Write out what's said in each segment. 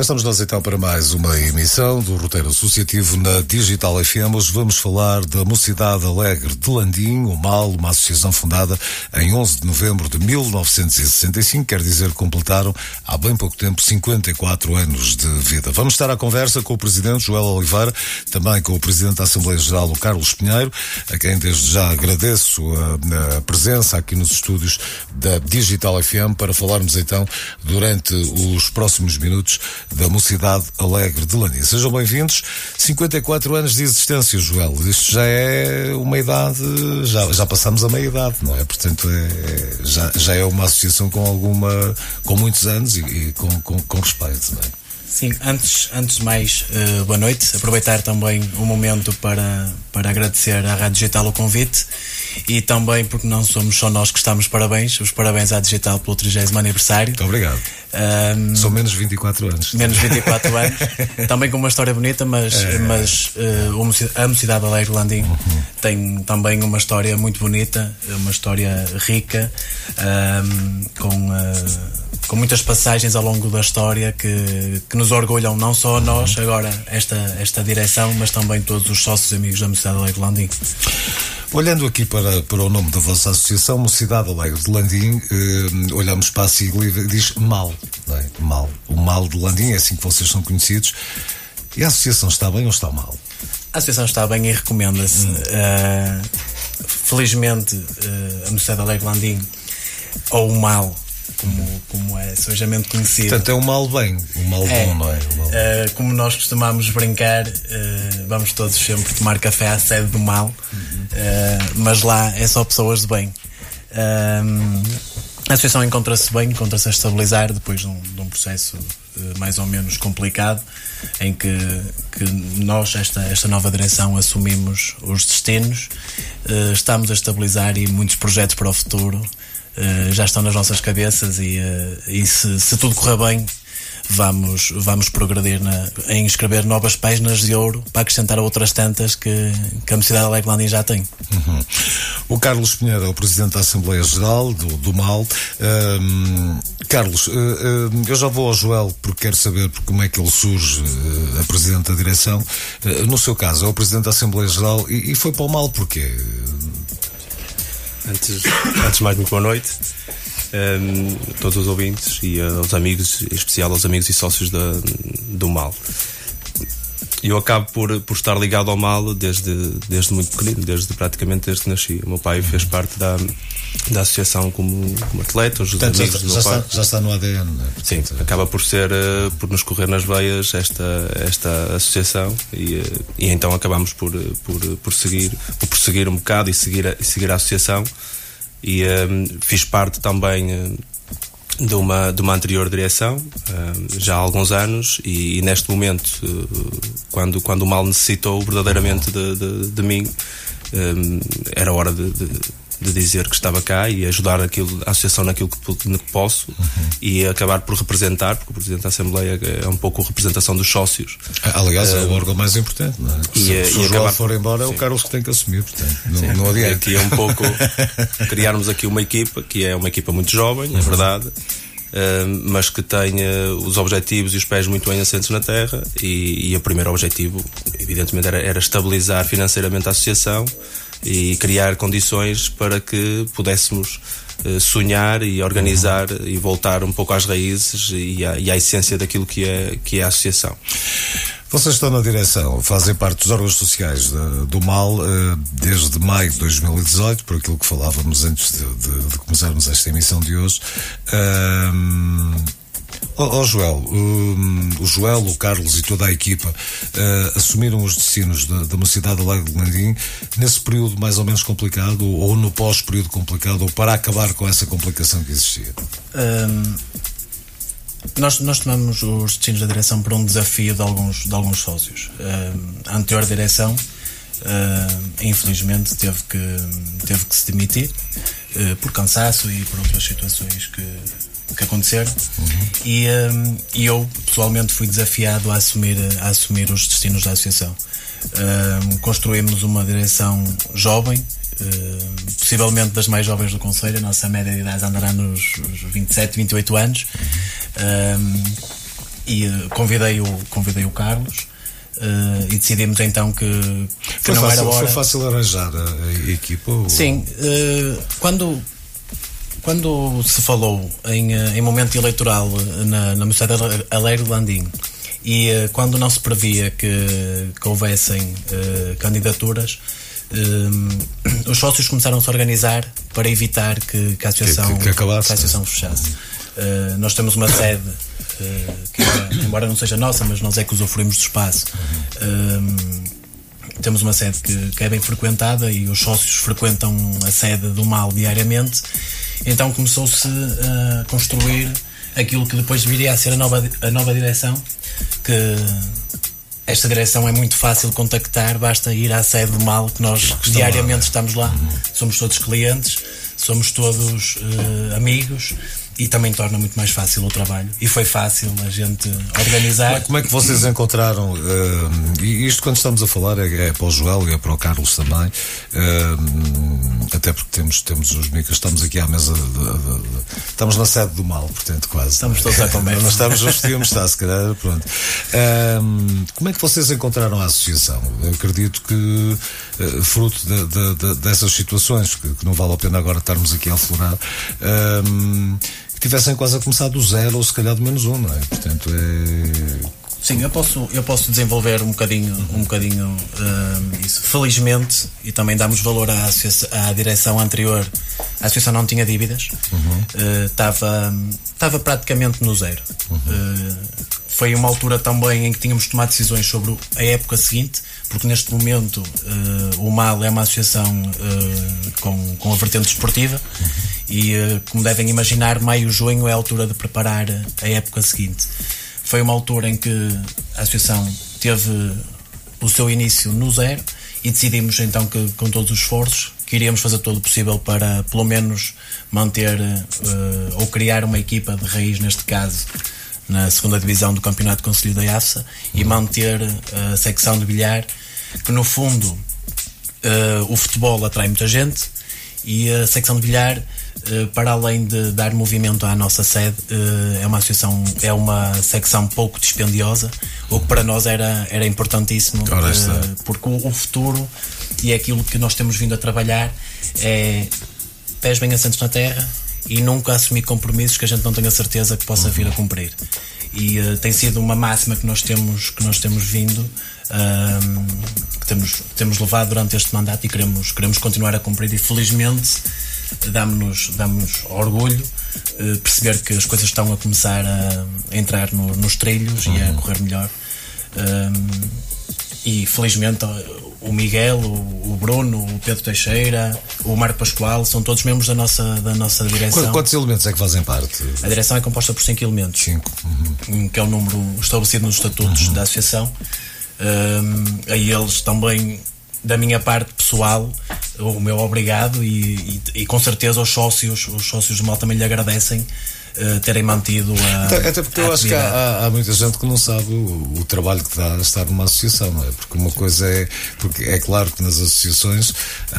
Estamos nós então para mais uma emissão do Roteiro Associativo na Digital FM. Hoje vamos falar da Mocidade Alegre de Landim, o MAL, uma associação fundada em 11 de novembro de 1965, quer dizer completaram há bem pouco tempo 54 anos de vida. Vamos estar à conversa com o Presidente Joel Oliveira, também com o Presidente da Assembleia Geral, o Carlos Pinheiro, a quem desde já agradeço a, a presença aqui nos estúdios da Digital FM para falarmos então durante os próximos minutos da Mocidade Alegre de Landim. Sejam bem-vindos. 54 anos de existência, Joel. Isto já é uma idade, já, já passamos a meia idade, não é? Portanto, é, é já, já é uma associação com alguma, com muitos anos e, e com, com, com respeito, não é? Sim, antes, antes de mais, uh, boa noite. Aproveitar também o momento para, para agradecer à Rádio Digital o convite e também porque não somos só nós que estamos parabéns, os parabéns à Digital pelo 30 aniversário. Muito obrigado. Um, São menos 24 anos. Menos 24 anos. também com uma história bonita, mas, é. mas uh, a Mocidade Alegre Landim uhum. tem também uma história muito bonita, uma história rica, um, com. Uh, com muitas passagens ao longo da história que, que nos orgulham, não só a nós, agora, esta, esta direção, mas também todos os sócios e amigos da Mocidade Alegre de Landim. Olhando aqui para, para o nome da vossa associação, Mocidade Alegre de Landim, eh, olhamos para a sigla e diz mal, é? mal. O mal de Landim é assim que vocês são conhecidos. E a associação está bem ou está mal? A associação está bem e recomenda-se. Hum. Uh, felizmente, uh, a Mocidade Alegre de Landim, ou o mal, como, como é sujamente conhecido. Portanto, é um mal bem, um mal é, bom, não é? Uh, como nós costumamos brincar, uh, vamos todos sempre tomar café à sede do mal, uh, mas lá é só pessoas de bem. a associação encontra-se bem, encontra-se a estabilizar depois de um, de um processo mais ou menos complicado, em que, que nós, esta, esta nova direção, assumimos os destinos, estamos a estabilizar e muitos projetos para o futuro uh, já estão nas nossas cabeças e, uh, e se, se, tudo correr bem, vamos, vamos progredir na, em escrever novas páginas de ouro para acrescentar outras tantas que, que a Mocidade Alegre já tem. Uhum. O Carlos Pinheiro é o Presidente da Assembleia Geral do, do MAL. Um, Carlos, uh, uh, eu já vou ao Joel porque quero saber como é que ele surge uh, a Presidente da Direção. no seu caso, é o Presidente da Assembleia Geral e, e foi para o MAL porquê? Antes, antes de mais, muito boa noite um, ehm, a todos os ouvintes e aos amigos, em especial aos amigos e sócios da, do MAL. Eu acabo por, por estar ligado ao MAL desde, desde muito pequenino, desde praticamente desde que nasci. O meu pai fez parte da, da associação como, como atleta, os Portanto, amigos já, do meu pai. Está, já está no ADN, não é? Sim, acaba por ser, uh, por nos correr nas veias esta, esta associação e, uh, e então acabamos por, uh, por, por, seguir, por prosseguir um bocado e seguir a, e seguir a associação e fiz parte também de uma, de uma anterior direção, já há alguns anos, e, e neste momento, quando, quando o mal necessitou verdadeiramente de, de, de mim, era hora de, de de dizer que estava cá e ajudar aquilo, a associação naquilo que, posso uhum. e acabar por representar, porque o Presidente da Assembleia é um pouco a representação dos sócios. Ah, aliás, é o órgão mais importante, não é? E, se, e se o acabar... for embora, Sim. é o Carlos que tem que assumir, portanto, não, Sim. não adianta. Aqui é um pouco criarmos aqui uma equipa que é uma equipa muito jovem, é verdade. Uh, mas que tenha os objetivos e os pés muito bem assentes na terra e, e o primeiro objetivo evidentemente era, era estabilizar financeiramente a associação e criar condições para que pudéssemos uh, sonhar e organizar uhum. e voltar um pouco às raízes e à, e à essência daquilo que é, que é a associação. Vocês estão na direção, fazem parte dos órgãos sociais de, do MAL uh, desde maio de 2018, por aquilo que falávamos antes de, de, de começarmos esta emissão de hoje. Uh, Oh, oh Joel, um, o Joel, o Carlos e toda a equipa uh, assumiram os destinos da, da Mocidade Alegre de Landim nesse período mais ou menos complicado, ou no pós-período complicado, ou para acabar com essa complicação que existia? Um, nós, nós tomamos os destinos da direção por um desafio de alguns, de alguns sócios. Uh, a anterior direção, uh, infelizmente, teve que, teve que se demitir uh, por cansaço e por outras situações que, que aconteceram. Uhum. E, e eu, pessoalmente, fui desafiado a assumir, a assumir os destinos da associação. construímos uma direção jovem, Uh, possivelmente das mais jovens do Conselho, a nossa média de idade andará nos 27, 28 anos. Uh, e uh, convidei, o, convidei o Carlos. e decidimos então que, que foi não fácil, era hora. Foi fácil arranjar a, a equipa? Ou... Sim, quando, quando se falou em, em momento eleitoral na, na Mocidade Alegre de Landim e quando não se previa que, que houvessem candidaturas, os sócios começaram -se a organizar para evitar que, que a associação, que, que, que, a associação fechasse. Uh, nós temos uma sede uh, que, embora não seja nossa, mas nós é que usufruímos do espaço. temos uma sede que, é bem frequentada e os sócios frequentam a sede do MAL diariamente. Então começou-se a construir aquilo que depois viria a ser a nova, a nova direção, que esta direção é muito fácil de contactar, basta ir à sede do mal, que nós que diariamente lá, estamos lá, uhum. somos todos clientes, somos todos uh, amigos e também torna muito mais fácil o trabalho. E foi fácil a gente organizar. Como é, como é que vocês encontraram? Uh, e isto quando estamos a falar é, é, para o Joel e é para o Carlos também, uh, até porque temos, temos os micas, estamos aqui à mesa, de, de, de, estamos na sede do mal, portanto, quase. Estamos todos a comer. Nós estamos, nós podíamos estar, se calhar, pronto. Uh, como é que vocês encontraram a associação? Eu acredito que, fruto de, dessas situações, que, que, não vale a pena agora estarmos aqui a aflorar que tivessem quase a começar do zero ou se calhar do menos um, não é? Portanto, é. Sim, eu posso, eu posso desenvolver um bocadinho, um bocadinho uh, isso. Felizmente, e também damos valor à, à direção anterior, a associação não tinha dívidas, estava uhum. uh, praticamente no zero. Uhum. Uh, foi uma altura também em que tínhamos de tomar decisões sobre a época seguinte, porque neste momento uh, o MAL é uma associação uh, com, com a vertente esportiva uhum. e, uh, como devem imaginar, maio, junho é a altura de preparar a época seguinte. Foi uma altura em que a associação teve o seu início no zero e decidimos então que, com todos os esforços, que iríamos fazer todo o possível para, pelo menos, manter ou criar uma equipa de raiz, neste caso, na segunda divisão do Campeonato Conselho da AFSA e manter a secção de bilhar, que no fundo uh, o futebol atrai muita gente e a secção de bilhar, uh, para além de dar movimento à nossa sede, uh, é uma associação, é uma secção pouco dispendiosa, o que para nós era, era importantíssimo, porque o, o futuro e é aquilo que nós temos vindo a trabalhar é pés bem assentos na terra e nunca assumir compromissos que a gente não tenha certeza que possa vir a cumprir. E uh, tem sido uma máxima que nós temos, que nós temos vindo, uh, que temos, temos levado durante este mandato e queremos, queremos continuar a cumprir. E felizmente dá-nos dá orgulho uh, perceber que as coisas estão a começar a, a entrar no, nos trilhos uhum. e a uhum. correr melhor. E felizmente o Miguel, o, Bruno, o Pedro Teixeira, o Marco Pascoal, são todos membros da nossa, da nossa direção. Quantos elementos é que fazem parte? A direção é composta por 5 elementos, cinco. Uhum. que é o número estabelecido nos estatutos uhum. da associação. Um, a eles também, da minha parte pessoal, o meu obrigado e, e, e com certeza os sócios, os sócios do mal também lhe agradecem uh, terem mantido a. Até, até porque eu acho que há, há, muita gente que não sabe o, o, trabalho que dá estar numa associação, não é? Porque uma coisa é. Porque é claro que nas associações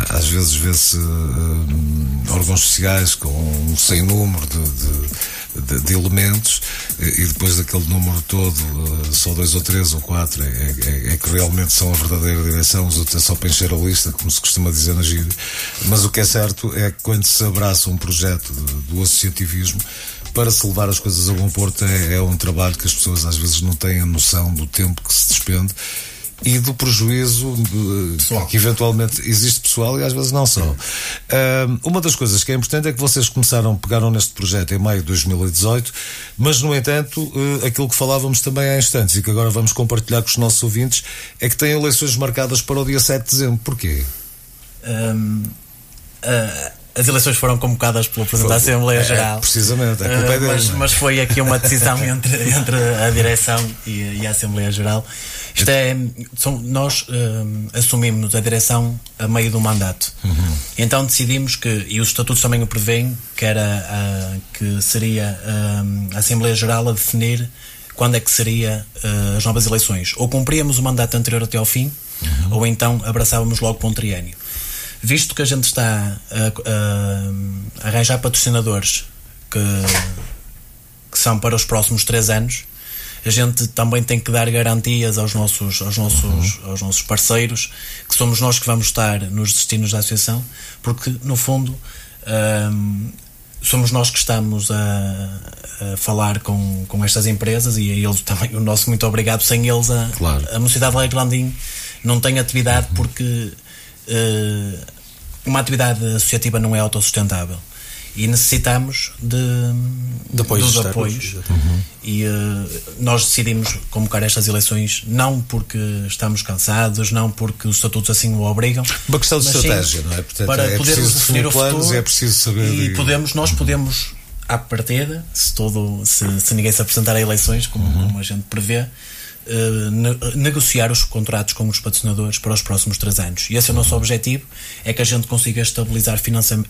às vezes vê-se uh, órgãos sociais com um sem número de, de de, de, elementos e depois daquele número todo, só dois ou três ou quatro é, é, é, que realmente são a verdadeira direção, os outros é só para encher a lista, como se costuma dizer na gíria. Mas o que é certo é que quando se abraça um projeto do associativismo, para se levar as coisas a bom porto é, é um trabalho que as pessoas às vezes não têm a noção do tempo que se despende e do prejuízo de, que eventualmente existe pessoal e às vezes não só. Uh, uma das coisas que é importante é que vocês começaram, pegaram neste projeto em maio de 2018, mas no entanto, uh, aquilo que falávamos também há instantes e que agora vamos compartilhar com os nossos ouvintes é que têm eleições marcadas para o dia 7 de dezembro. Porquê? Um, uh, as eleições foram convocadas pelo Presidente da Assembleia é, Geral. precisamente, a culpa é dele, mas, é? mas foi aqui uma decisão entre, entre a direção e, e a Assembleia Geral. Isto é, são, nós uh, assumimos a direção a meio do mandato. Uhum. Então decidimos que, e os estatutos também o prevêem, que, era, uh, que seria uh, a Assembleia Geral a definir quando é que seria uh, as novas eleições. Ou cumpríamos o mandato anterior até ao fim, Uhum. ou então abraçávamos logo para um triênio. Visto que a gente está a, a arranjar patrocinadores que, que são para os próximos três anos, a gente também tem que dar garantias aos nossos, aos nossos, aos nossos parceiros, que somos nós que vamos estar nos destinos da associação, porque no fundo hum, somos nós que estamos a, a falar com, com estas empresas e a eles também o nosso muito obrigado. Sem eles, a, Claro. a Mocidade Alegre Landim não tem atividade porque eh, uma atividade associativa não é autossustentável e necessitamos de, De apoios dos externos, apoios exatamente. e eh, nós decidimos convocar estas eleições não porque estamos cansados, não porque os estatutos assim o obrigam. Uma questão de mas sim estratégia, não é? Portanto, para é podermos definir definir o planos futuro e é preciso saber E e- podemos, nós podemos, à partida, se, todo, se, se ninguém se apresentar a eleições, como, Uhum. como a gente prevê, eh, ne- negociar os contratos com os patrocinadores para os próximos três anos. E esse é o nosso objetivo, é que a gente consiga estabilizar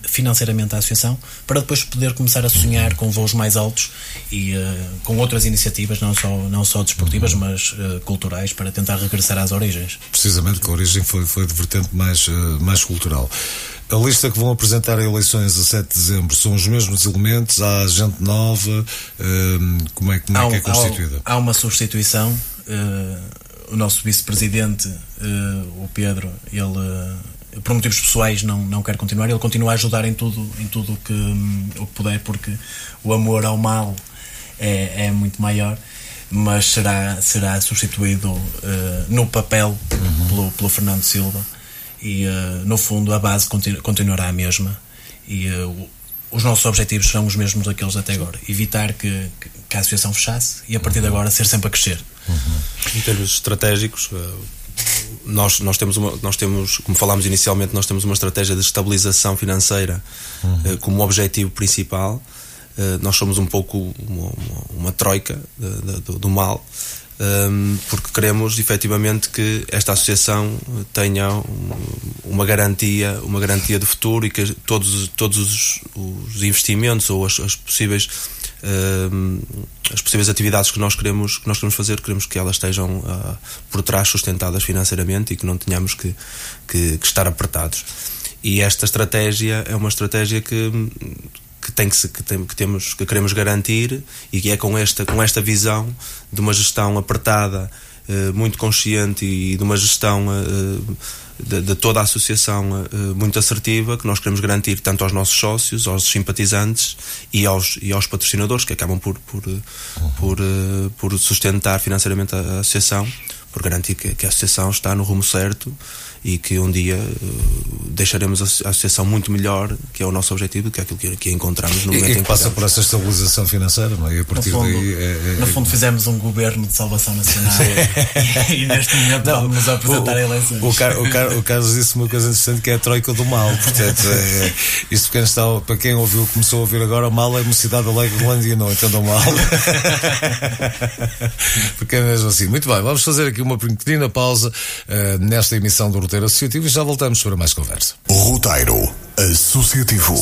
financeiramente a associação para depois poder começar a sonhar com voos mais altos e eh, com outras iniciativas, não só, não só desportivas, Uhum. mas eh, culturais, para tentar regressar às origens. precisamente que a origem foi, foi de vertente mais, mais cultural. A lista que vão apresentar a eleições a 7 de dezembro são os mesmos elementos? Há gente nova? como é, como é há, que é um- constituída? há, há uma substituição. Eh, o nosso vice-presidente, eh, o Pedro, ele eh, por motivos pessoais não, não quer continuar. Ele continua a ajudar em tudo em tudo o que, hum, o que puder, porque o amor ao mal é, é muito maior. Mas será, será substituído eh, no papel pelo, pelo Fernando Silva e eh, no fundo a base continu- continuará a mesma e o- os nossos objetivos serão os mesmos daqueles até agora. Evitar que, que- a associação fechasse e a partir de agora ser sempre a crescer. Em termos estratégicos, eh, nós, nós, temos uma, nós temos, como falámos inicialmente, nós temos uma estratégia de estabilização financeira eh, como objetivo principal. Eh, nós somos um pouco uma, uma, uma troika de- do, do mal, porque queremos efetivamente que esta associação tenha um- uma garantia, uma garantia de futuro e que todos, todos os, os investimentos ou as, as possíveis as possíveis atividades que nós queremos que nós queremos fazer queremos que elas estejam ah, por trás sustentadas financeiramente e que não tenhamos que, que, que estar apertados. E esta estratégia é uma estratégia que que tem que, se, que, tem, que temos que queremos garantir e que é com esta com esta visão de uma gestão apertada eh, muito consciente e de uma gestão eh, de, de toda a associação eh, muito assertiva que nós queremos garantir tanto aos nossos sócios, aos simpatizantes e aos, e aos patrocinadores que acabam por, por, eh, por, eh, por sustentar financeiramente a, a associação, por garantir que, que a associação está no rumo certo e que um dia eh, deixaremos a, asso- a associação muito melhor, que é o nosso objetivo, que é aquilo que, que encontramos no E, momento e em que que passa por essa estabilização financeira, não é? E a no partir fundo, daí. É, é- no fundo fizemos um governo de salvação nacional e, e neste momento vamos apresentar a eleições O, Car, o, Car, o Carlos disse uma coisa interessante que é a troika do mal. Portanto, é, isto para quem, está, para quem ouviu, começou a ouvir agora, o mal é uma cidade alegre de Lândia, não entendam mal. Porque é mesmo assim. Muito bem, vamos fazer aqui uma pequenina pausa eh, nesta emissão do Roteiro Associativo e já voltamos para mais conversa. Roteiro Associativo.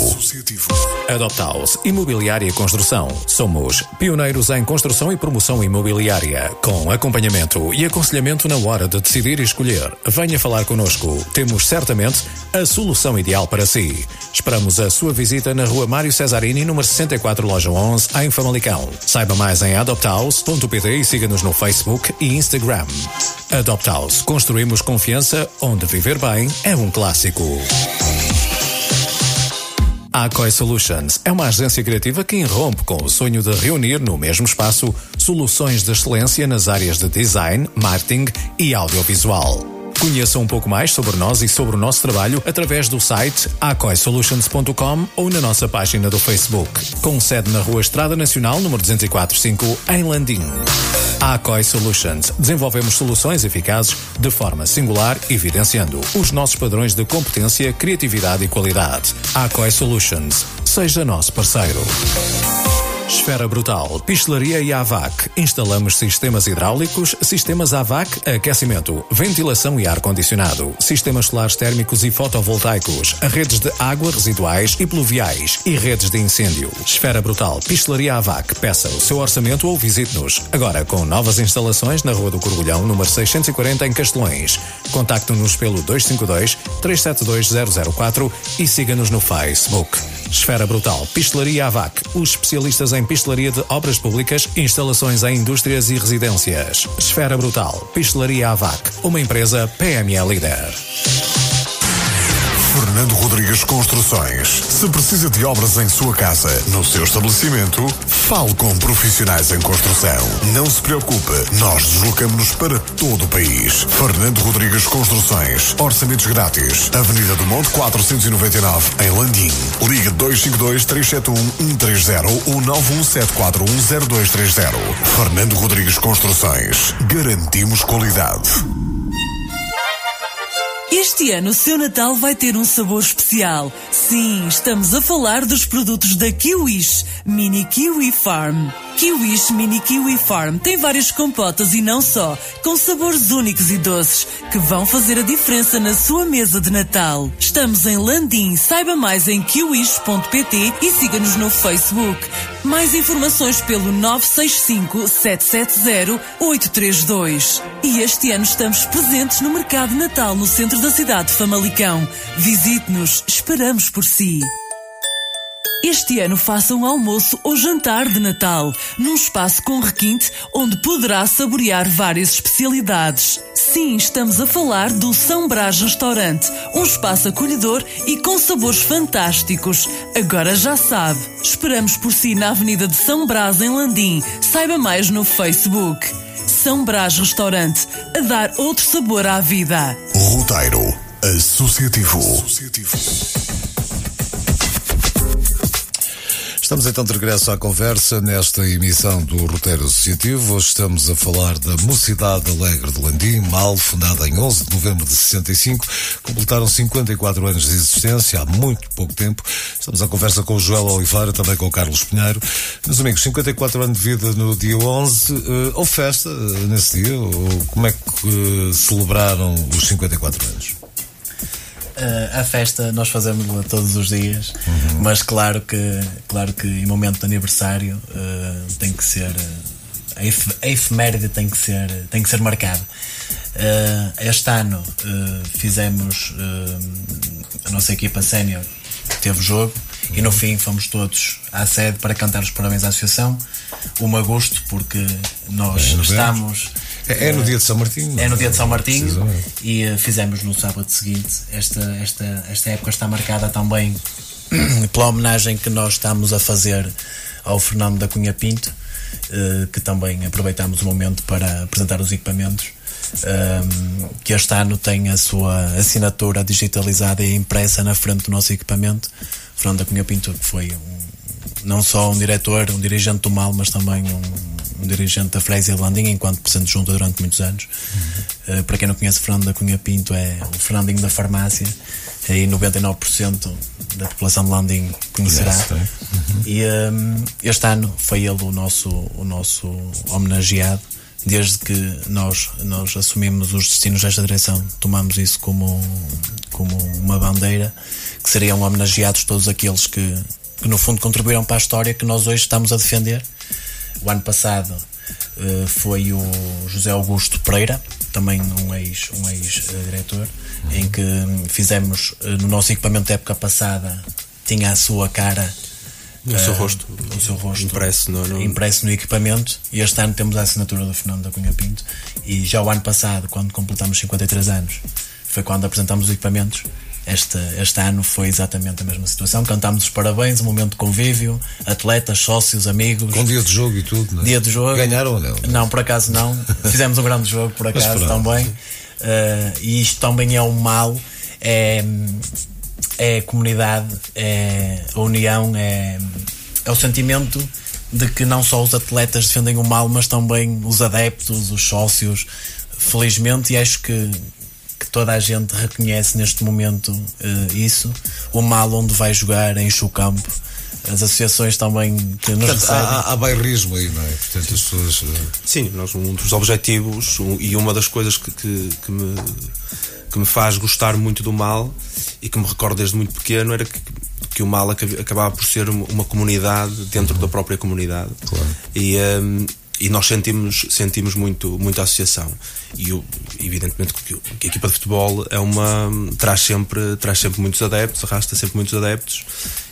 Adoptaus Imobiliária e Construção. Somos pioneiros em construção e promoção imobiliária, com acompanhamento e aconselhamento na hora de decidir e escolher. Venha falar connosco. Temos certamente a solução ideal para si. Esperamos a sua visita na Rua Mário Cesarini, número 64, loja 11, em Famalicão. Saiba mais em adoptaus.pt e siga-nos no Facebook e Instagram. Adoptaus. Construímos confiança onde viver bem é um clássico. A Acoy Solutions é uma agência criativa que irrompe com o sonho de reunir no mesmo espaço soluções de excelência nas áreas de design, marketing e audiovisual. Conheça um pouco mais sobre nós e sobre o nosso trabalho através do site acoisolutions.com ou na nossa página do Facebook, com sede na Rua Estrada Nacional, número 2045, em Landim. Acoy Solutions. Desenvolvemos soluções eficazes de forma singular, evidenciando os nossos padrões de competência, criatividade e qualidade. Acoy Solutions. Seja nosso parceiro. Esfera Brutal, Pistelaria e AVAC. Instalamos sistemas hidráulicos, sistemas AVAC, aquecimento, ventilação e ar-condicionado, sistemas solares térmicos e fotovoltaicos, redes de água residuais e pluviais e redes de incêndio. Esfera Brutal, Pistelaria AVAC. Peça o seu orçamento ou visite-nos. Agora com novas instalações na Rua do Corgulhão, número 640 em Castelões. Contacte-nos pelo 252 372 004 e siga-nos no Facebook. Esfera Brutal, Pistelaria AVAC, os especialistas em pistelaria de obras públicas, instalações em indústrias e residências. Esfera Brutal, Pistelaria AVAC, uma empresa PME líder. Fernando Rodrigues Construções. Se precisa de obras em sua casa, no seu estabelecimento, fale com profissionais em construção. Não se preocupe, nós deslocamos-nos para todo o país. Fernando Rodrigues Construções. Orçamentos grátis. Avenida do Monte 499, em Landim. Ligue 252 371 130 ou 917410230. Fernando Rodrigues Construções. Garantimos qualidade. Este ano o seu Natal vai ter um sabor especial. Sim, estamos a falar dos produtos da Kiwish Mini Kiwi Farm. Kiwish Mini Kiwi Farm tem várias compotas e não só, com sabores únicos e doces que vão fazer a diferença na sua mesa de Natal. Estamos em Landim, saiba mais em kiwish.pt e siga-nos no Facebook. Mais informações pelo 965 770 832. E este ano estamos presentes no Mercado Natal no centro da cidade de Famalicão. Visite-nos, esperamos por si. Este ano faça um almoço ou jantar de Natal, num espaço com requinte onde poderá saborear várias especialidades. Sim, estamos a falar do São Brás Restaurante, um espaço acolhedor e com sabores fantásticos. Agora já sabe, esperamos por si na Avenida de São Brás, em Landim. Saiba mais no Facebook. São Brás Restaurante, a dar outro sabor à vida. Roteiro Associativo. Estamos então de regresso à conversa nesta emissão do Roteiro Associativo. Hoje estamos a falar da Mocidade Alegre de Landim, mal fundada em 11 de novembro de 65. Completaram 54 anos de existência, há muito pouco tempo. Estamos à conversa com o Joel Oliveira, também com o Carlos Pinheiro. Meus amigos, 54 anos de vida no dia 11. Uh, houve festa uh, nesse dia? Ou como é que uh, celebraram os 54 anos? Uh, a festa nós fazemos todos os dias, uhum. mas claro que, claro que em momento de aniversário uh, tem que ser a, ef a efeméride tem que ser tem que ser marcada. Uh, este ano fizemos a nossa equipa sénior teve jogo uhum. e no fim fomos todos à sede para cantar os parabéns à associação. Um agosto porque nós estamos é, é, no dia de São Martinho. É no dia de São Martinho e uh, fizemos no sábado seguinte. Esta, esta, esta época está marcada também pela homenagem que nós estamos a fazer ao Fernando da Cunha Pinto, uh, que também aproveitamos o momento para apresentar os equipamentos. Ehm, que este ano tem a sua assinatura digitalizada e impressa na frente do nosso equipamento. Fernando da Cunha Pinto foi um, não só um diretor, um dirigente do mal, mas também um, um dirigente da Fresia Landinha, enquanto presidente junta durante muitos anos. Uhum. Uh, para quem não conhece Fernando da Cunha Pinto, é o Fernandinho da farmácia, e 99% da população de Landim conhecerá. Yes, uhum. E um, este ano foi ele o nosso, o nosso homenageado. Desde que nós, nós assumimos os destinos desta direção, tomamos isso como, como uma bandeira, que seriam homenageados todos aqueles que, que no fundo contribuíram para a história que nós hoje estamos a defender o ano passado uh, foi o José Augusto Pereira, também um ex-diretor, um ex, uh, em que fizemos uh, no nosso equipamento da época passada, tinha a sua cara. O seu rosto, o seu rosto. Impresso no, no... impresso no equipamento. E este ano temos a assinatura do Fernando da Cunha Pinto. E já o ano passado, quando completamos 53 anos, foi quando apresentamos os equipamentos este, este ano foi exatamente a mesma situação. Cantámos os parabéns, um momento de convívio, atletas, sócios, amigos. Com dia de jogo e tudo, não é? Dia de jogo. Ganharam ou não? Não, por acaso não. Fizemos um grande jogo, por acaso também. e isto também é um mal, é, é a comunidade, é a união, é, é o sentimento de que não só os atletas defendem o mal, mas também os adeptos, os sócios, felizmente, e acho que toda a gente reconhece neste momento uh, isso, o mal onde vai jogar, enche o campo. As associações também que nos Portanto, há, há bairrismo aí, não é? Portanto, as pessoas. Uh... Sim, nós, um dos objetivos um, e uma das coisas que, que, que, me, que me faz gostar muito do mal e que me recordo desde muito pequeno era que que o mal acabava por ser uma comunidade dentro uhum. da própria comunidade. Claro. E, um, e nós sentimos, sentimos muito, muito a associação. E eu, evidentemente que, a equipa de futebol é uma. traz sempre, traz sempre muitos adeptos, arrasta sempre muitos adeptos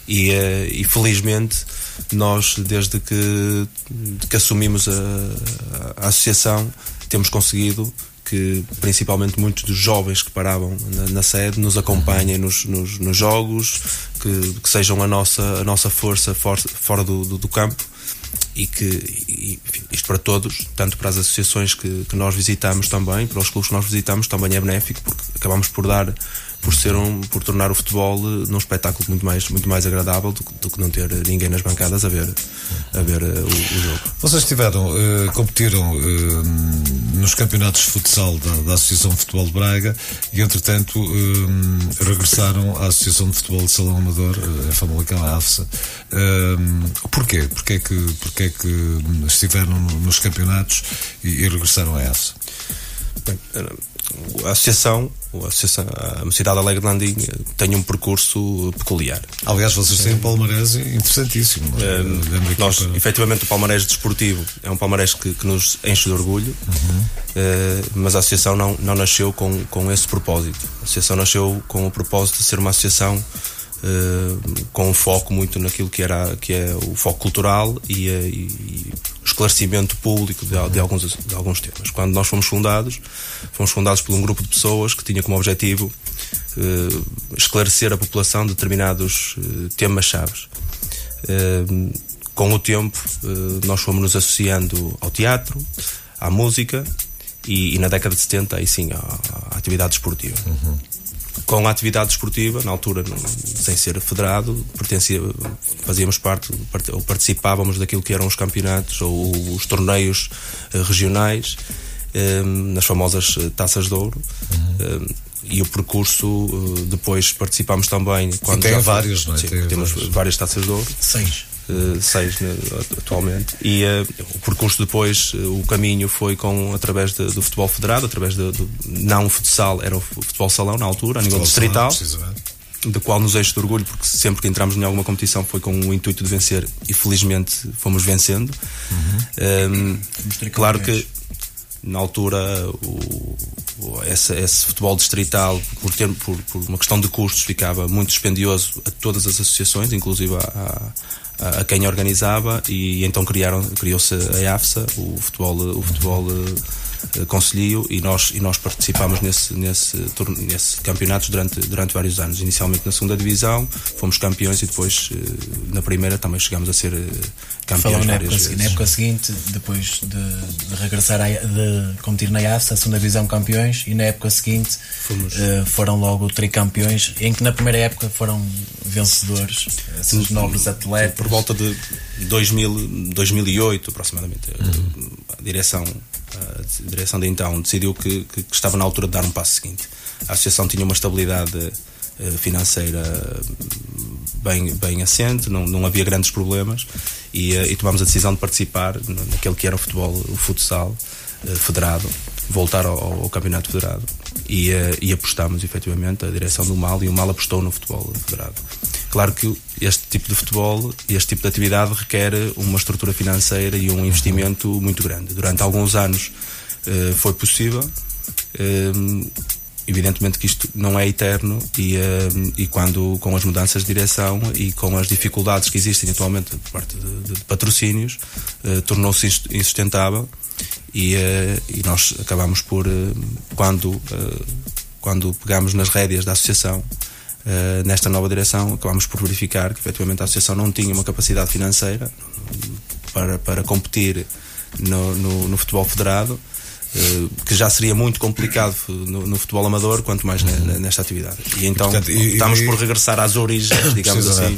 e, uh, e felizmente nós, desde que, que assumimos a, a associação, temos conseguido que principalmente muitos dos jovens que paravam na, na sede nos acompanhem nos, nos, nos jogos, que, que, sejam a nossa, a nossa força for, fora do, do, do, campo e que isto para todos, tanto para as associações que, que nós visitamos também, para os clubes que nós visitamos também é benéfico porque acabamos por dar por ser um, por tornar o futebol eh, num espetáculo muito mais, muito mais agradável do, do que não ter ninguém nas bancadas a ver, a ver uh, o, o, jogo. Vocês tiveram, uh, competiram uh, nos campeonatos de futsal da, da, Associação de Futebol de Braga e, entretanto, regressaram à Associação de Futebol de Salão Amador, a Famalicão, a AFSA. porquê? Porquê é que, porquê é que estiveram nos campeonatos e, e regressaram à AFSA? Bem, a associação, a, associação, a Mocidade Alegre de Landim tem um percurso peculiar. Aliás, vocês têm um palmarés interessantíssimo. É? Um, nós, para... efetivamente, o palmarés desportivo é um palmarés que, que nos enche de orgulho, uhum. uh, mas a associação não, não nasceu com, com esse propósito. A associação nasceu com o propósito de ser uma associação Uh, com um foco muito naquilo que era que é o foco cultural e, uh, e o esclarecimento público de, de, alguns, de alguns temas. Quando nós fomos fundados, fomos fundados por um grupo de pessoas que tinha como objetivo uh, esclarecer a população de determinados temas chaves. com o tempo, nós fomos nos associando ao teatro, à música e, e na década de 70, aí sim, à, à atividade esportiva. Uhum com a atividade esportiva, na altura sem ser federado, pertencia, fazíamos parte ou participávamos daquilo que eram os campeonatos ou os torneios uh, regionais, um, ehm, nas famosas eh, taças de ouro. Uhum. Um, ehm, e o percurso, uh, depois participámos também. Quando e tem vários, não é? Sim, temos vários. várias taças de ouro. Seis. Uh, seis né, atualmente. E uh, o percurso depois uh, o caminho foi com através de, do futebol federado através de, do não futsal era o futebol salão na altura a nível distrital da qual nos enche de orgulho porque sempre que entramos em alguma competição foi com o intuito de vencer e felizmente fomos vencendo. Uhum. um, claro que na altura o, o, esse, esse, futebol distrital por, ter, por, por, uma questão de custos ficava muito dispendioso a todas as associações inclusive a, a, quem organizava e então criaram criou-se a AFSA, o futebol o futebol uh, conselhio e nós e nós participámos nesse nesse nesse campeonatos durante durante vários anos inicialmente na segunda divisão fomos campeões e depois uh, na primeira também chegámos a ser uh, campeões na época, na época seguinte depois de, de regressar a, de competir na AFSA a segunda divisão campeões e na época seguinte fomos. foram logo tricampeões em que na primeira época foram vencedores esses novos atletas por volta de 2000, 2008 aproximadamente uhum. a direção a direção de então decidiu que, que, que, estava na altura de dar um passo seguinte. A associação tinha uma estabilidade uh, financeira bem, bem assente não, não havia grandes problemas e, uh, e tomámos a decisão de participar naquele que era o futebol o futsal uh, federado voltar ao, ao, campeonato federado. E, e apostámos efetivamente a direção do Mal e o Mal apostou no futebol federado Claro que este tipo de futebol, este tipo de atividade requer uma estrutura financeira e um investimento muito grande. Durante alguns anos uh, foi possível. Uh, evidentemente que isto não é eterno e, uh, e quando com as mudanças de direção e com as dificuldades que existem atualmente por parte de, de patrocínios tornou-se insustentável e, e, nós acabamos por quando quando pegamos nas rédeas da associação eh, nesta nova direção, acabámos por verificar que efetivamente a associação não tinha uma capacidade financeira para, para competir no, no, no futebol federado. eh, que já seria muito complicado no, no futebol amador, quanto mais uhum. nesta atividade. E então estamos por regressar às origens, digamos assim,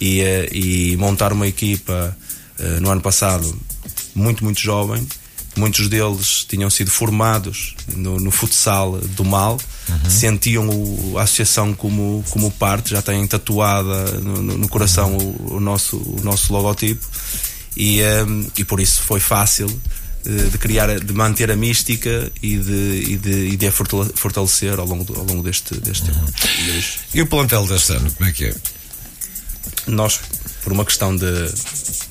e, eh, e montar uma equipa no ano passado muito, muito jovem. Muitos deles tinham sido formados no, no futsal do Mal, uhum. sentiam o, a associação como, como parte, já têm tatuada no, no coração o, o, nosso, o nosso logotipo, e, um, e por isso foi fácil de criar, de manter a mística e de, e de, e de a fortalecer ao longo, ao longo deste, deste uhum. E o plantel deste ano, como é que é? Nós, por uma questão de,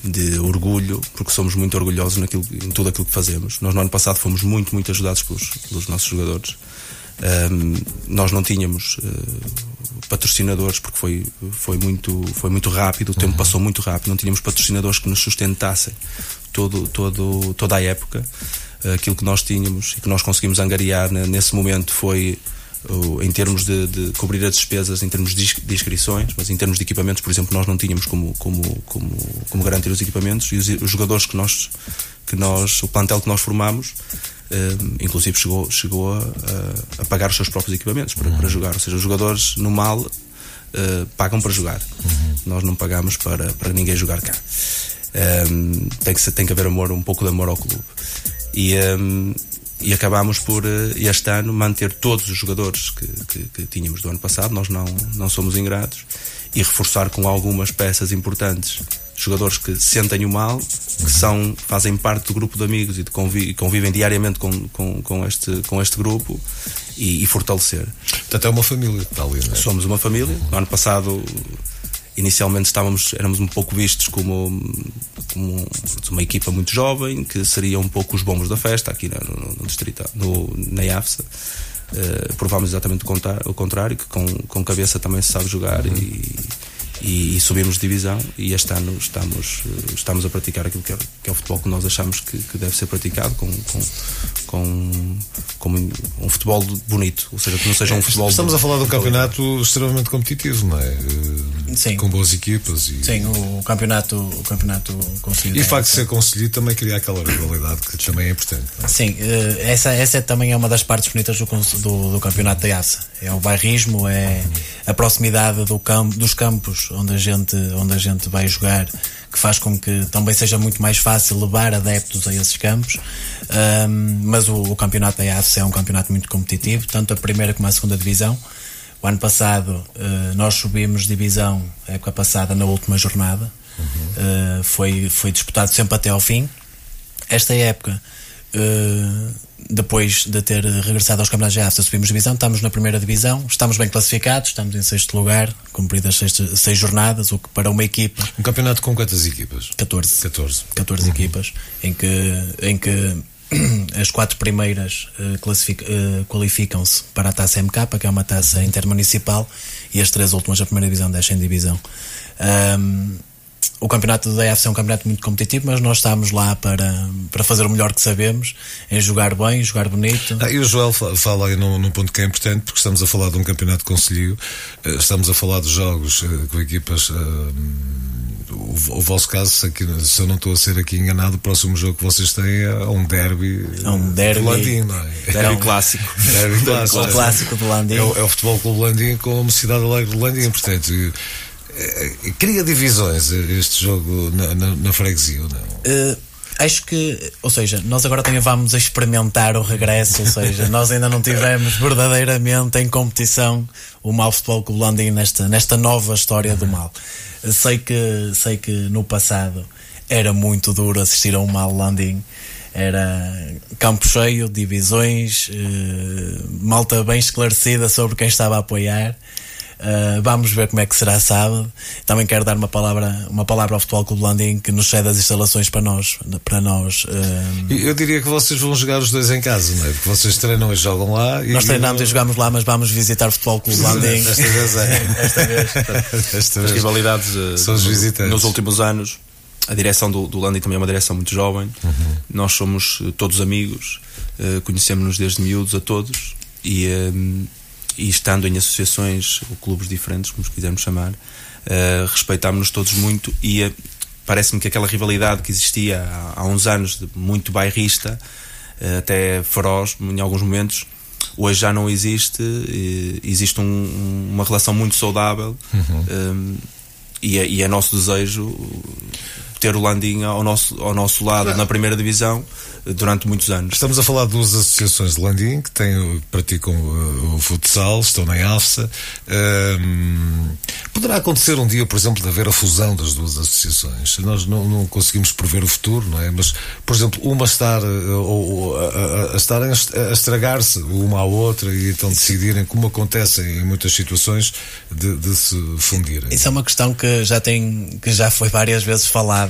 de orgulho, porque somos muito orgulhosos naquilo, em tudo aquilo que fazemos. Nós no ano passado fomos muito, muito ajudados pelos, pelos nossos jogadores. Um, nós não tínhamos uh, patrocinadores porque foi, foi, muito, foi muito rápido, o tempo uhum. passou muito rápido, não tínhamos patrocinadores que nos sustentassem todo, todo, toda a época. Uh, aquilo que nós tínhamos e que nós conseguimos angariar nesse momento foi em termos de, de, cobrir as despesas, em termos de, inscrições, mas em termos de equipamentos, por exemplo, nós não tínhamos como, como, como, como garantir os equipamentos e os, os jogadores que nós, que nós, o plantel que nós formamos, eh, inclusive chegou, chegou a, a, pagar os seus próprios equipamentos para, para jogar. Ou seja, os jogadores no mal uh, pagam para jogar. Uhum. Nós não pagamos para, para ninguém jogar cá. Um, tem, que, tem que haver amor, um pouco de amor ao clube. E, um, e acabámos por eh, este ano manter todos os jogadores que, que, que, tínhamos do ano passado, nós não, não somos ingratos, e reforçar com algumas peças importantes jogadores que sentem o mal, que são, fazem parte do grupo de amigos e de convivem, convivem diariamente com, com, com, este, com este grupo e, e fortalecer. Portanto, é uma família que está ali, não é? Somos uma família. No ano passado inicialmente estávamos éramos um pouco vistos como, como uma equipa muito jovem que seria um pouco os bombos da festa aqui no, no distrito no, na IAFSA uh, provámos exatamente o contrário que com, com cabeça também se sabe jogar uhum. e e, e, subimos de divisão e este ano estamos, estamos a praticar aquilo que é, que é o futebol que nós achamos que, que deve ser praticado com, com, com, com, um futebol bonito, ou seja, que não seja um futebol. Estamos a falar de um campeonato extremamente competitivo, não é? Sim. Com boas equipas. E... Sim, o campeonato, o campeonato E o facto de ser conseguido também cria aquela rivalidade que também é importante. Sim, eh, essa, essa também é uma das partes bonitas do, do, do campeonato da ASA. É o bairrismo, é a proximidade do campo, dos campos onde a gente, onde a gente vai jogar, que faz com que também seja muito mais fácil levar adeptos a esses campos. Um, mas o, o, campeonato da AFC é um campeonato muito competitivo, tanto a primeira como a segunda divisão. O ano passado uh, nós subimos divisão, a época passada, na última jornada. Uhum. Uh, foi, foi disputado sempre até ao fim. Esta época Uh, depois de ter regressado aos campeonatos de AFSA, subimos divisão, estamos na primeira divisão, estamos bem classificados, estamos em sexto lugar, cumpridas seis, seis jornadas, o que para uma equipa. Um campeonato com quantas equipas? 14. 14. 14 uhum. equipas, em que, em que as quatro primeiras uh, uh, qualificam-se para a taça MK, que é uma taça intermunicipal, e as três últimas da primeira divisão descem divisão. Um, o campeonato da EFC é um campeonato muito competitivo, mas nós estamos lá para, para fazer o melhor que sabemos, em jogar bem, jogar bonito. Ah, e o Joel fala aí num, num, ponto que é importante, porque estamos a falar de um campeonato conselho, eh, estamos a falar de jogos eh, com equipas. Uh, o, o, vosso caso, se, aqui, se, eu não estou a ser aqui enganado, o próximo jogo que vocês têm é um derby. É um derby. Landim, não é? Derby clássico. Derby clássico. clássico do Landim. É, o, é o futebol Clube Landim com a Mocidade Alegre do Landim, portanto. Eh, cria divisões este jogo na, na, na freguesia não? Uh, acho que, ou seja, nós agora também vamos experimentar o regresso, ou seja, nós ainda não tivemos verdadeiramente em competição o Mal Futebol Clube Landim nesta, nesta nova história do Mal. Sei que, sei que no passado era muito duro assistir a um Mal Landim era campo cheio, divisões, uh, malta bem esclarecida sobre quem estava a apoiar. Uh, vamos ver como é que será sábado. Também quero dar uma palavra, uma palavra ao Futebol Clube Landim que nos cede as instalações para nós. Para nós uh... Eu diria que vocês vão jogar os dois em casa, não é? Porque vocês treinam e jogam lá. E nós treinamos e jogamos lá, mas vamos visitar o Futebol Clube Landim. Esta vez é. Esta vez. Esta vez. As rivalidades uh, são os visitantes. nos últimos anos. A direção do, do Landim também é uma direção muito jovem. Uhum. Nós somos todos amigos, conhecemos-nos desde miúdos a todos e e estando em associações ou clubes diferentes, como quisermos chamar, uh, respeitámos-nos todos muito e uh, parece-me que aquela rivalidade que existia há, há uns anos, de muito bairrista, até feroz em alguns momentos. Hoje já não existe, existe um, uma relação muito saudável uhum. um, e, é, e é nosso desejo ter o Landim ao nosso, ao nosso lado na primeira divisão durante muitos anos. Estamos a falar de duas associações de Landim que, têm, praticam uh, o futsal, estão na AFSA. Um, poderá acontecer um dia, por exemplo, de haver a fusão das duas associações. Nós não, não conseguimos prever o futuro, não é? Mas, por exemplo, uma estar, uh, ou, a, a, a estar a estragar-se uma à outra e então decidirem, como acontece em muitas situações, de, de se fundirem. Isso é uma questão que já tem, que já foi várias vezes falada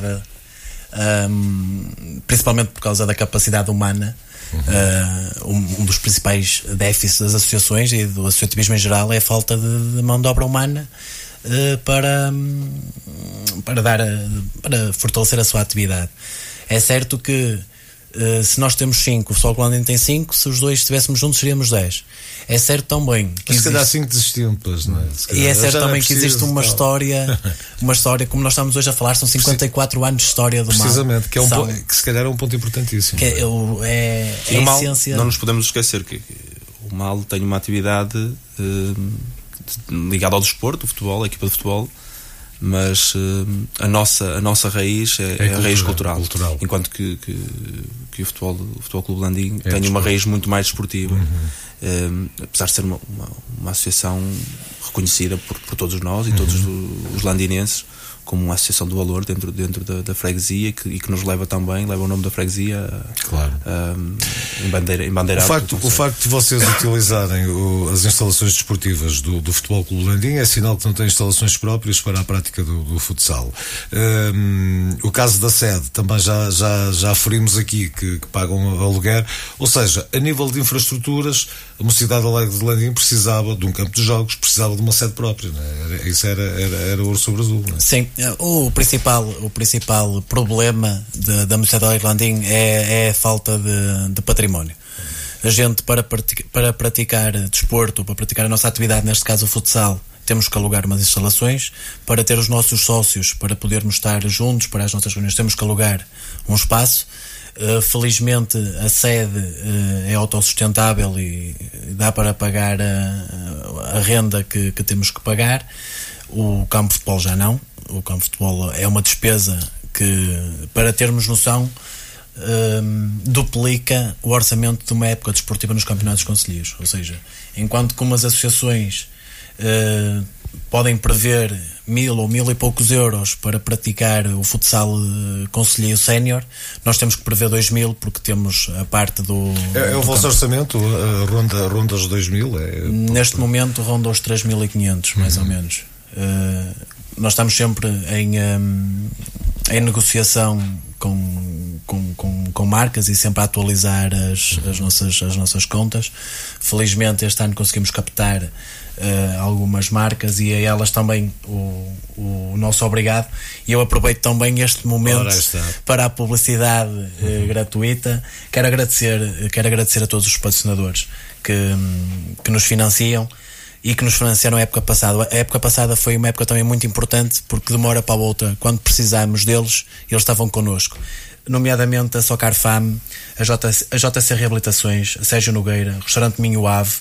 um, principalmente por causa da capacidade humana. Uhum. Uh, um, dos principais déficits das associações e do associativismo em geral é a falta de, de mão de obra humana uh, para, um, para, dar, para fortalecer a sua atividade. É certo que uh, se nós temos 5, o Futebol Colônia tem 5, se os dois estivéssemos juntos seríamos 10. É certo também que. Mas se calhar 5 desistiam depois, não é? E é certo também que existe uma história, uma história, como nós estamos hoje a falar, são 54 anos de história do mal. Precisamente, que, é um são, que se calhar é um ponto importantíssimo. Que é, é, é a mal, essência. Não nos podemos esquecer que o mal tem uma atividade uh, ligada ao desporto, o futebol, a equipa de futebol mas uh, a, nossa, a nossa raiz é, é, é cultura, a raiz cultural, cultural. enquanto que, que, que, o, futebol, o Futebol Clube Landim é tem uma raiz muito mais desportiva, uhum. uh, apesar de ser uma, uma, uma associação reconhecida por, por, todos nós e uhum. todos os landinenses como uma associação do valor dentro, dentro da, da freguesia que, e que nos leva também, leva o nome da freguesia claro. em, bandeira, em bandeira o facto, o facto de vocês utilizarem o, as instalações desportivas do, do Futebol Clube Landim é sinal que não tem instalações próprias para a prática do, do futsal. Um, o caso da sede também já, já, já aferimos aqui que, que pagam aluguer, ou seja, a nível de infraestruturas, a Mocidade Alegre de Landim precisava de um campo de jogos, precisava de uma sede própria. É? Isso era, era, era ouro sobre azul. É? Sim, o principal, o principal problema de, da Mocidade Alegre de Landim é, é a falta de, de património. A gente, para, para praticar desporto, para praticar a nossa atividade, neste caso o futsal, temos que alugar umas instalações para ter os nossos sócios, para podermos estar juntos para as nossas reuniões, temos que alugar um espaço Uh, felizmente a sede uh, é autossustentável e dá para pagar a, a renda que, que, temos que pagar. O campo de futebol já não. O campo de futebol é uma despesa que, para termos noção, uh, duplica o orçamento de uma época desportiva nos campeonatos conselheiros. Ou seja, enquanto que umas associações podem prever mil ou mil e poucos euros para praticar o futsal uh, conselheiro sénior, nós temos que prever dois mil porque temos a parte do. É, é o vosso orçamento? Uh, ronda, ronda os dois mil? É... Neste momento ronda os 3.500, mais uhum. ou menos. Uh, nós estamos sempre em, um, em negociação com, com, com, com, marcas e sempre a atualizar as, as, nossas, as nossas contas. Felizmente este ano conseguimos captar uh, algumas marcas e a elas também o, o nosso obrigado. E eu aproveito também este momento para a publicidade uh, gratuita. Quero agradecer, quero agradecer a todos os patrocinadores que, que nos financiam e que nos financiaram a época passada. A época passada foi uma época também muito importante porque demora para a outra, quando precisamos deles, eles estavam connosco. Nomeadamente a Socar Fam, a, JC, a JC Reabilitações, a Sérgio Nogueira, o Restaurante Minho Ave,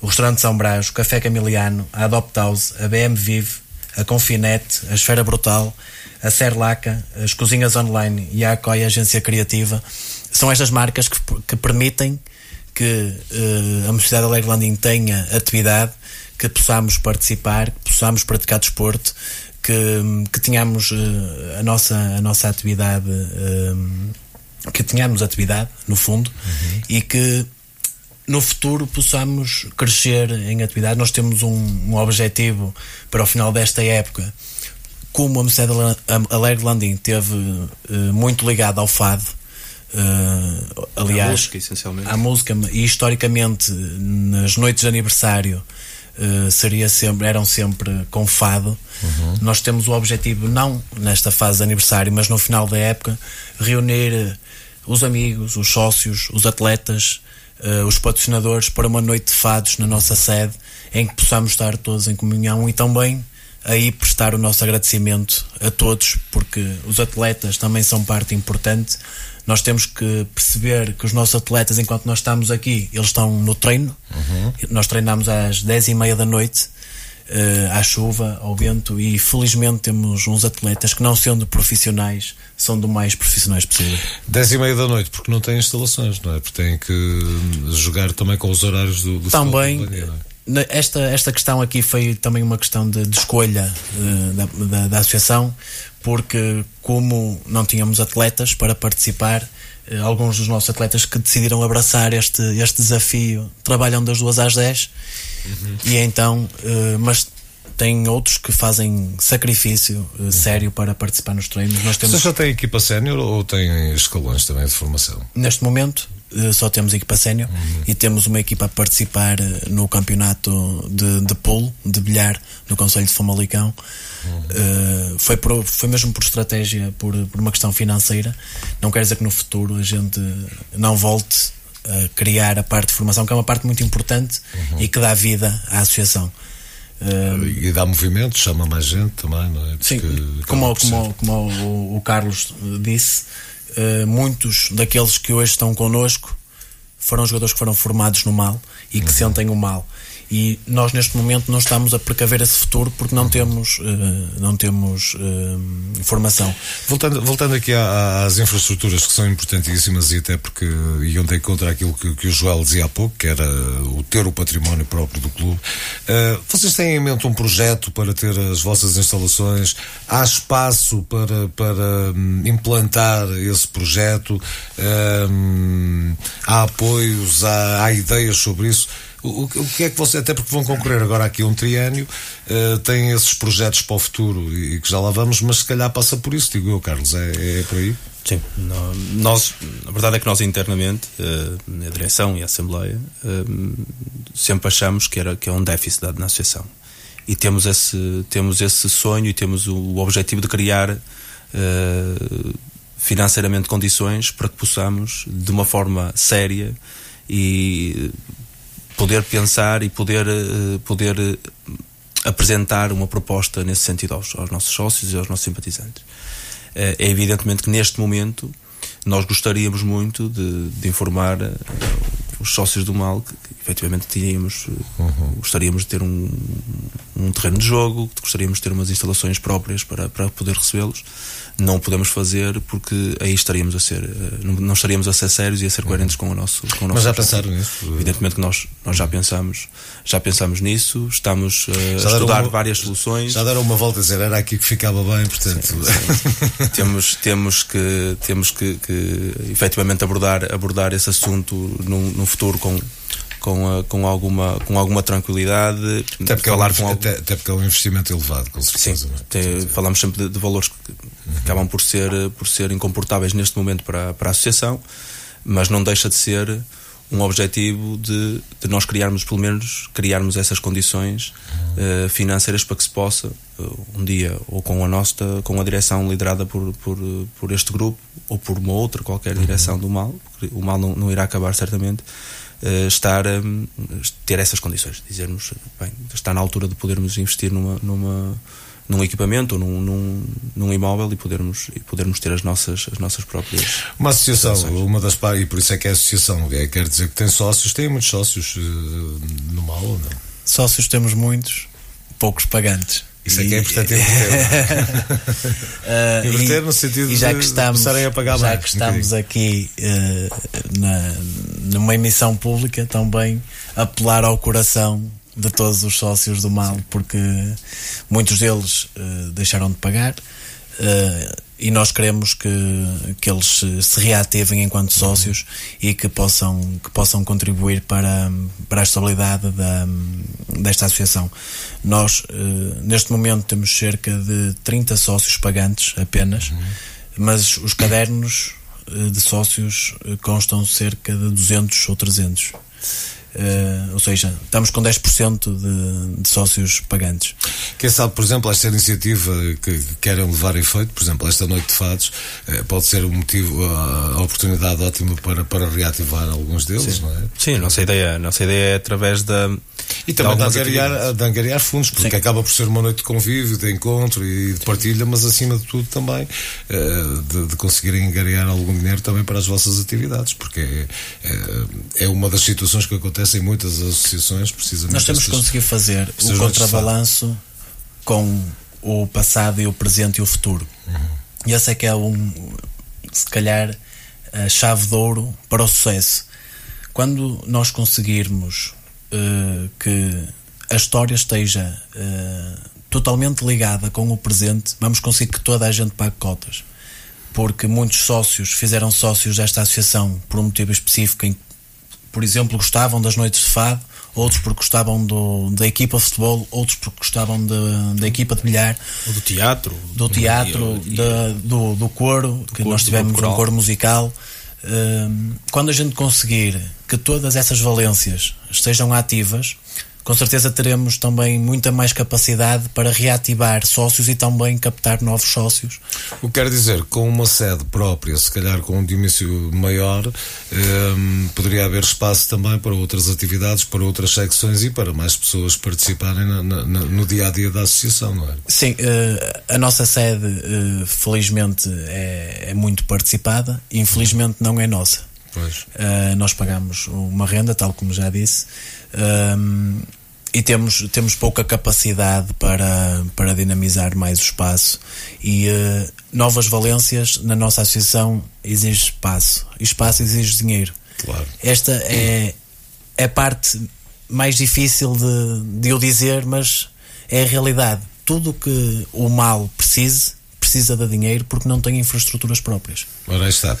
o Restaurante São Brás, o Café Camiliano, a Adopt House, a BM Vive, a Confinet, a Esfera Brutal, a Serlaca, as Cozinhas Online e a Acoi Agência Criativa. São estas marcas que, que permitem que uh, a Universidade Alegre Landim tenha atividade, que possamos participar, que possamos praticar desporto, que, que tenhamos uh, a, nossa, a nossa atividade, uh, que tenhamos atividade, no fundo, uhum. e que no futuro possamos crescer em atividade. Nós temos um, um objetivo para o final desta época. Como a Mercedes Alegre Landim teve muito ligada ao fado, uh, aliás, à música, essencialmente. à música, e historicamente nas noites de aniversário uh, seria sempre, eram sempre com fado. Uhum. Nós temos o objetivo, não nesta fase de aniversário, mas no final da época, reunir os amigos, os sócios, os atletas uh, os patrocinadores para uma noite de fados na nossa sede em que possamos estar todos em comunhão e também aí prestar o nosso agradecimento a todos porque os atletas também são parte importante nós temos que perceber que os nossos atletas, enquanto nós estamos aqui, eles estão no treino. Uhum. Nós treinamos às 10 e meia da noite, uh, à chuva, ao vento, e felizmente temos uns atletas que, não sendo profissionais, são do mais profissionais possível. 10 e meia da noite, porque não têm instalações, não é? Porque têm que jogar também com os horários do, do Também. É? Esta, esta questão aqui foi também uma questão de, de escolha uh, da, da, da associação, porque como não tínhamos atletas para participar, eh, alguns dos nossos atletas que decidiram abraçar este, este desafio trabalham das duas às 10 uhum. e então, eh, mas tem outros que fazem sacrifício uh, sério para participar nos treinos. Nós temos... Você já tem equipa sénior ou tem escalões também de formação? Neste momento só temos equipa sénior uhum. e temos uma equipa a participar uh, no campeonato de, de pool, de bilhar, no Conselho de Famalicão. Uh, foi, por, foi mesmo por estratégia, por, por uma questão financeira. Não quer dizer que no futuro a gente não volte a criar a parte de formação, que é uma parte muito importante uhum. e que dá vida à associação. Uh, e dá movimento, chama mais gente também, não é? Sim, como, como, como o, o, Carlos disse, uh, muitos daqueles que hoje estão connosco foram jogadores que foram formados no mal e que uhum. sentem o mal e nós neste momento não estamos a precaver esse futuro porque não temos, uh, não temos uh, informação. Voltando, voltando aqui às infraestruturas que são importantíssimas e até porque iam de contra aquilo que, que o Joel dizia há pouco, que era o ter o património próprio do clube. Uh, vocês têm em mente um projeto para ter as vossas instalações? Há espaço para, para um, implantar esse projeto? Um, há apoios? Há, há ideias sobre isso? O, o, que é que você, até porque vão concorrer agora aqui a um triênio, uh, têm esses projetos para o futuro e, e, que já lá vamos, mas se calhar passa por isso, digo eu, Carlos, é, é por aí? Sim, nós, a verdade é que nós internamente, uh, na direção e a Assembleia, uh, sempre achamos que, era, que é um déficit na associação. E temos esse, temos esse sonho e temos o, objetivo de criar financeiramente condições para que possamos, de uma forma séria e poder pensar e poder, eh, poder eh, apresentar uma proposta nesse sentido aos, aos nossos sócios e aos nossos simpatizantes. Eh, é evidentemente que neste momento nós gostaríamos muito de, de informar os sócios do mal que, que efetivamente teríamos, uhum. gostaríamos de ter um, um terreno de jogo, gostaríamos de ter umas instalações próprias para, para poder recebê-los não podemos fazer porque aí estaríamos a ser, eh, não, estaríamos a ser sérios e a ser uhum. coerentes com o nosso. Com o nosso Mas já pensaram nisso? Evidentemente que nós, nós já pensamos, já pensamos nisso, estamos uh, a estudar uma, várias soluções. Já deram uma volta a dizer, era aqui que ficava bem, portanto. Sim, sim. temos, temos que, temos que, que efetivamente abordar, abordar esse assunto num, num futuro com com, com, alguma, com alguma tranquilidade. Até porque, falar é um, até, até, porque é um investimento elevado, com certeza. Sim, é? Tem, falamos sempre de, de valores que uhum. acabam por ser, por ser incomportáveis neste momento para, para a associação, mas não deixa de ser um objetivo de, de nós criarmos, pelo menos, criarmos essas condições uh, financeiras para que se possa, uh, um dia, ou com a nossa, com a direção liderada por, por, por este grupo, ou por uma outra, qualquer direção uhum. do mal, porque o mal não, não irá acabar certamente, uh, estar a um, ter essas condições, dizermos, bem, está na altura de podermos investir numa, numa num equipamento ou num, num, num, imóvel e podermos, e podermos ter as nossas, as nossas próprias. Uma associação, uma das partes, e por isso é que é associação, é, quer dizer que tem sócios, tem muitos sócios uh, no mal ou não? Sócios temos muitos, poucos pagantes. Isso e... é que é importante inverter. uh, inverter no sentido e já que estamos, de a pagar Já que estamos um aqui uh, na, numa emissão pública, também apelar ao coração de todos os sócios do mal, porque muitos deles uh, deixaram de pagar. Uh, e nós queremos que, que eles se reativem enquanto sócios e que possam, que possam contribuir para, para a estabilidade da, desta associação. Nós, uh, neste momento, temos cerca de 30 sócios pagantes apenas, uhum. mas os cadernos de sócios constam cerca de 200 ou 300. Uh, ou seja, estamos com 10% de, de sócios pagantes. Quem sabe, por exemplo, esta iniciativa que querem levar efeito, por exemplo, esta noite de fados, uh, pode ser um motivo, a, a, oportunidade ótima para, para reativar alguns deles, Sim. não é? Sim, a nossa ideia, a nossa ideia é através da. E também de angariar, de angariar fundos, porque Sim. acaba por ser uma noite de convívio, de encontro e de partilha, mas acima de tudo também eh, de, de conseguirem angariar algum dinheiro também para as vossas atividades, porque é, é, é uma das situações que acontecem em muitas associações, precisamente. Nós temos que conseguir fazer o contrabalanço com o passado e o presente e o futuro. Uhum. E esse é que é um, se calhar, a chave de ouro para o sucesso. Quando nós conseguirmos uh, que a história esteja uh, totalmente ligada com o presente, vamos conseguir que toda a gente pague cotas. Porque muitos sócios fizeram sócios desta associação por um motivo específico, em, por exemplo, gostavam das noites de fado, outros porque gostavam do, da equipa de futebol, outros porque gostavam de, da equipa de bilhar. Ou do teatro. Do teatro, e, e, do, do coro, do que coro, nós tivemos um coro musical. Um, quando a gente conseguir que todas essas valências estejam ativas, com certeza teremos também muita mais capacidade para reativar sócios e também captar novos sócios. O que quer dizer, com uma sede própria, se calhar com um dimensão maior, eh, poderia haver espaço também para outras atividades, para outras secções e para mais pessoas participarem na, na, no dia a dia da associação, não é? Sim, eh, a nossa sede, eh, felizmente, é, é muito participada, infelizmente não é nossa. Uh, nós pagamos uma renda, tal como já disse, um, e temos, temos pouca capacidade para, para dinamizar mais o espaço. E uh, novas valências na nossa associação exige espaço. E espaço exige dinheiro. Claro. Esta é, é a parte mais difícil de, de eu dizer, mas é a realidade. Tudo que o mal precise precisa de dinheiro porque não tem infraestruturas próprias. Ora, está.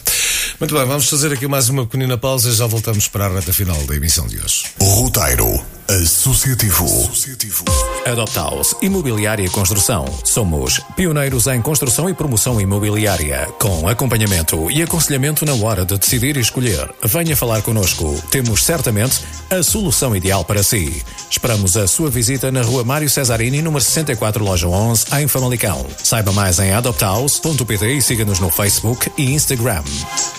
Muito bem, vamos fazer aqui mais uma pequenina pausa e já voltamos para a reta final da emissão de hoje. Roteiro Associativo. Associativo. Adoptaus Imobiliária e Construção. Somos pioneiros em construção e promoção imobiliária, com acompanhamento e aconselhamento na hora de decidir e escolher. Venha falar connosco. Temos certamente a solução ideal para si. Esperamos a sua visita na Rua Mário Cesarini, número 64, loja 11, em Famalicão. Saiba mais em adoptaus.pt e siga-nos no Facebook e Instagram.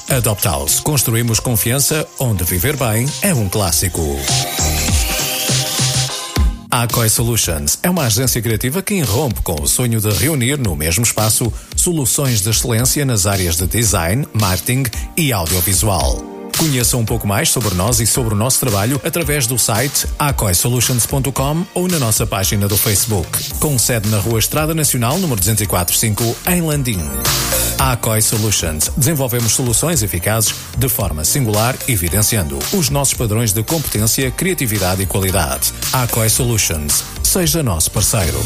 Adoptaus. Construímos confiança onde viver bem é um clássico. A Acoi Solutions é uma agência criativa que irrompe com o sonho de reunir no mesmo espaço soluções de excelência nas áreas de design, marketing e audiovisual. Conheça um pouco mais sobre nós e sobre o nosso trabalho através do site acoisolutions.com ou na nossa página do Facebook, com sede na Rua Estrada Nacional, número 2045, em Landim. A Acoi Solutions. Desenvolvemos soluções eficazes de forma singular, evidenciando os nossos padrões de competência, criatividade e qualidade. A Acoi Solutions. Seja nosso parceiro.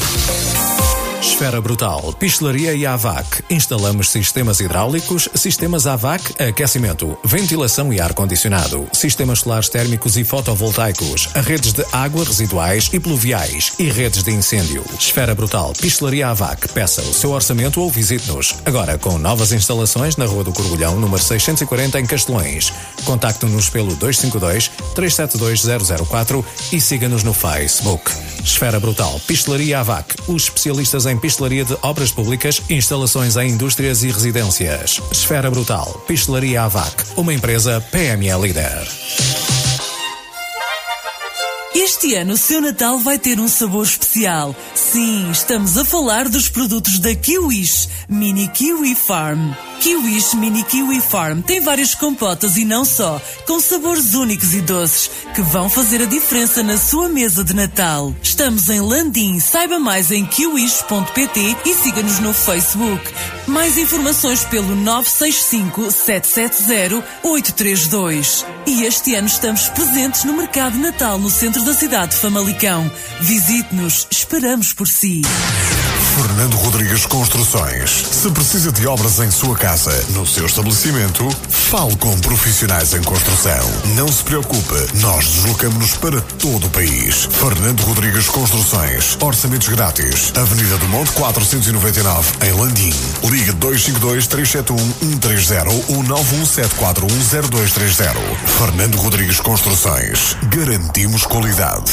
Esfera Brutal, Pistelaria e AVAC. Instalamos sistemas hidráulicos, sistemas AVAC, aquecimento, ventilação e ar-condicionado, sistemas solares térmicos e fotovoltaicos, redes de água residuais e pluviais e redes de incêndio. Esfera Brutal, Pistelaria AVAC. Peça o seu orçamento ou visite-nos. Agora com novas instalações na Rua do Corgulhão, número 640 em Castelões. Contacte-nos pelo 252 372 004 e siga-nos no Facebook. Esfera Brutal, Pistelaria AVAC. Os especialistas em pistelaria de obras públicas, instalações em indústrias e residências. Esfera Brutal, Pistelaria AVAC. Uma empresa PME líder. Este ano o seu Natal vai ter um sabor especial. Sim, estamos a falar dos produtos da Kiwish, Mini Kiwi Farm. Kiwish Mini Kiwi Farm tem várias compotas e não só, com sabores únicos e doces que vão fazer a diferença na sua mesa de Natal. Estamos em Landim, saiba mais em kiwish.pt e siga-nos no Facebook. Mais informações pelo 965 770 832. E este ano estamos presentes no Mercado Natal no centro da cidade de Famalicão. Visite-nos, esperamos por si. Fernando Rodrigues Construções. Se precisa de obras em sua casa, no seu estabelecimento, fale com profissionais em construção. Não se preocupe, nós deslocamos-nos para todo o país. Fernando Rodrigues Construções. Orçamentos grátis. Avenida do Monte 499, em Landim. Ligue 252 371 130 ou 917410230. Fernando Rodrigues Construções. Garantimos qualidade.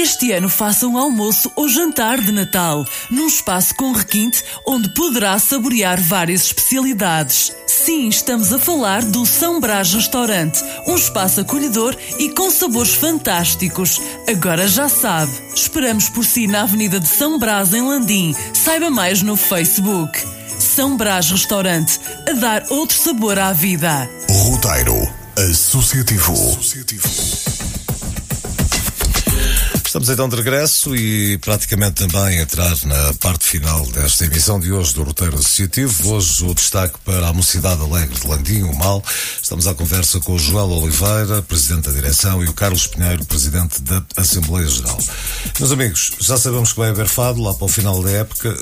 Este ano faça um almoço ou jantar de Natal, num espaço com requinte onde poderá saborear várias especialidades. Sim, estamos a falar do São Brás Restaurante, um espaço acolhedor e com sabores fantásticos. Agora já sabe. Esperamos por si na Avenida de São Brás, em Landim. Saiba mais no Facebook. São Brás Restaurante, a dar outro sabor à vida. Roteiro Associativo. Estamos então de regresso e praticamente também entrar na parte final desta emissão de hoje do Roteiro Associativo. Hoje o destaque para a Mocidade Alegre de Landim, o MAL. Estamos à conversa com o Joel Oliveira, Presidente da Direção, e o Carlos Pinheiro, Presidente da Assembleia Geral. Meus amigos, já sabemos que vai haver fado lá para o final da época.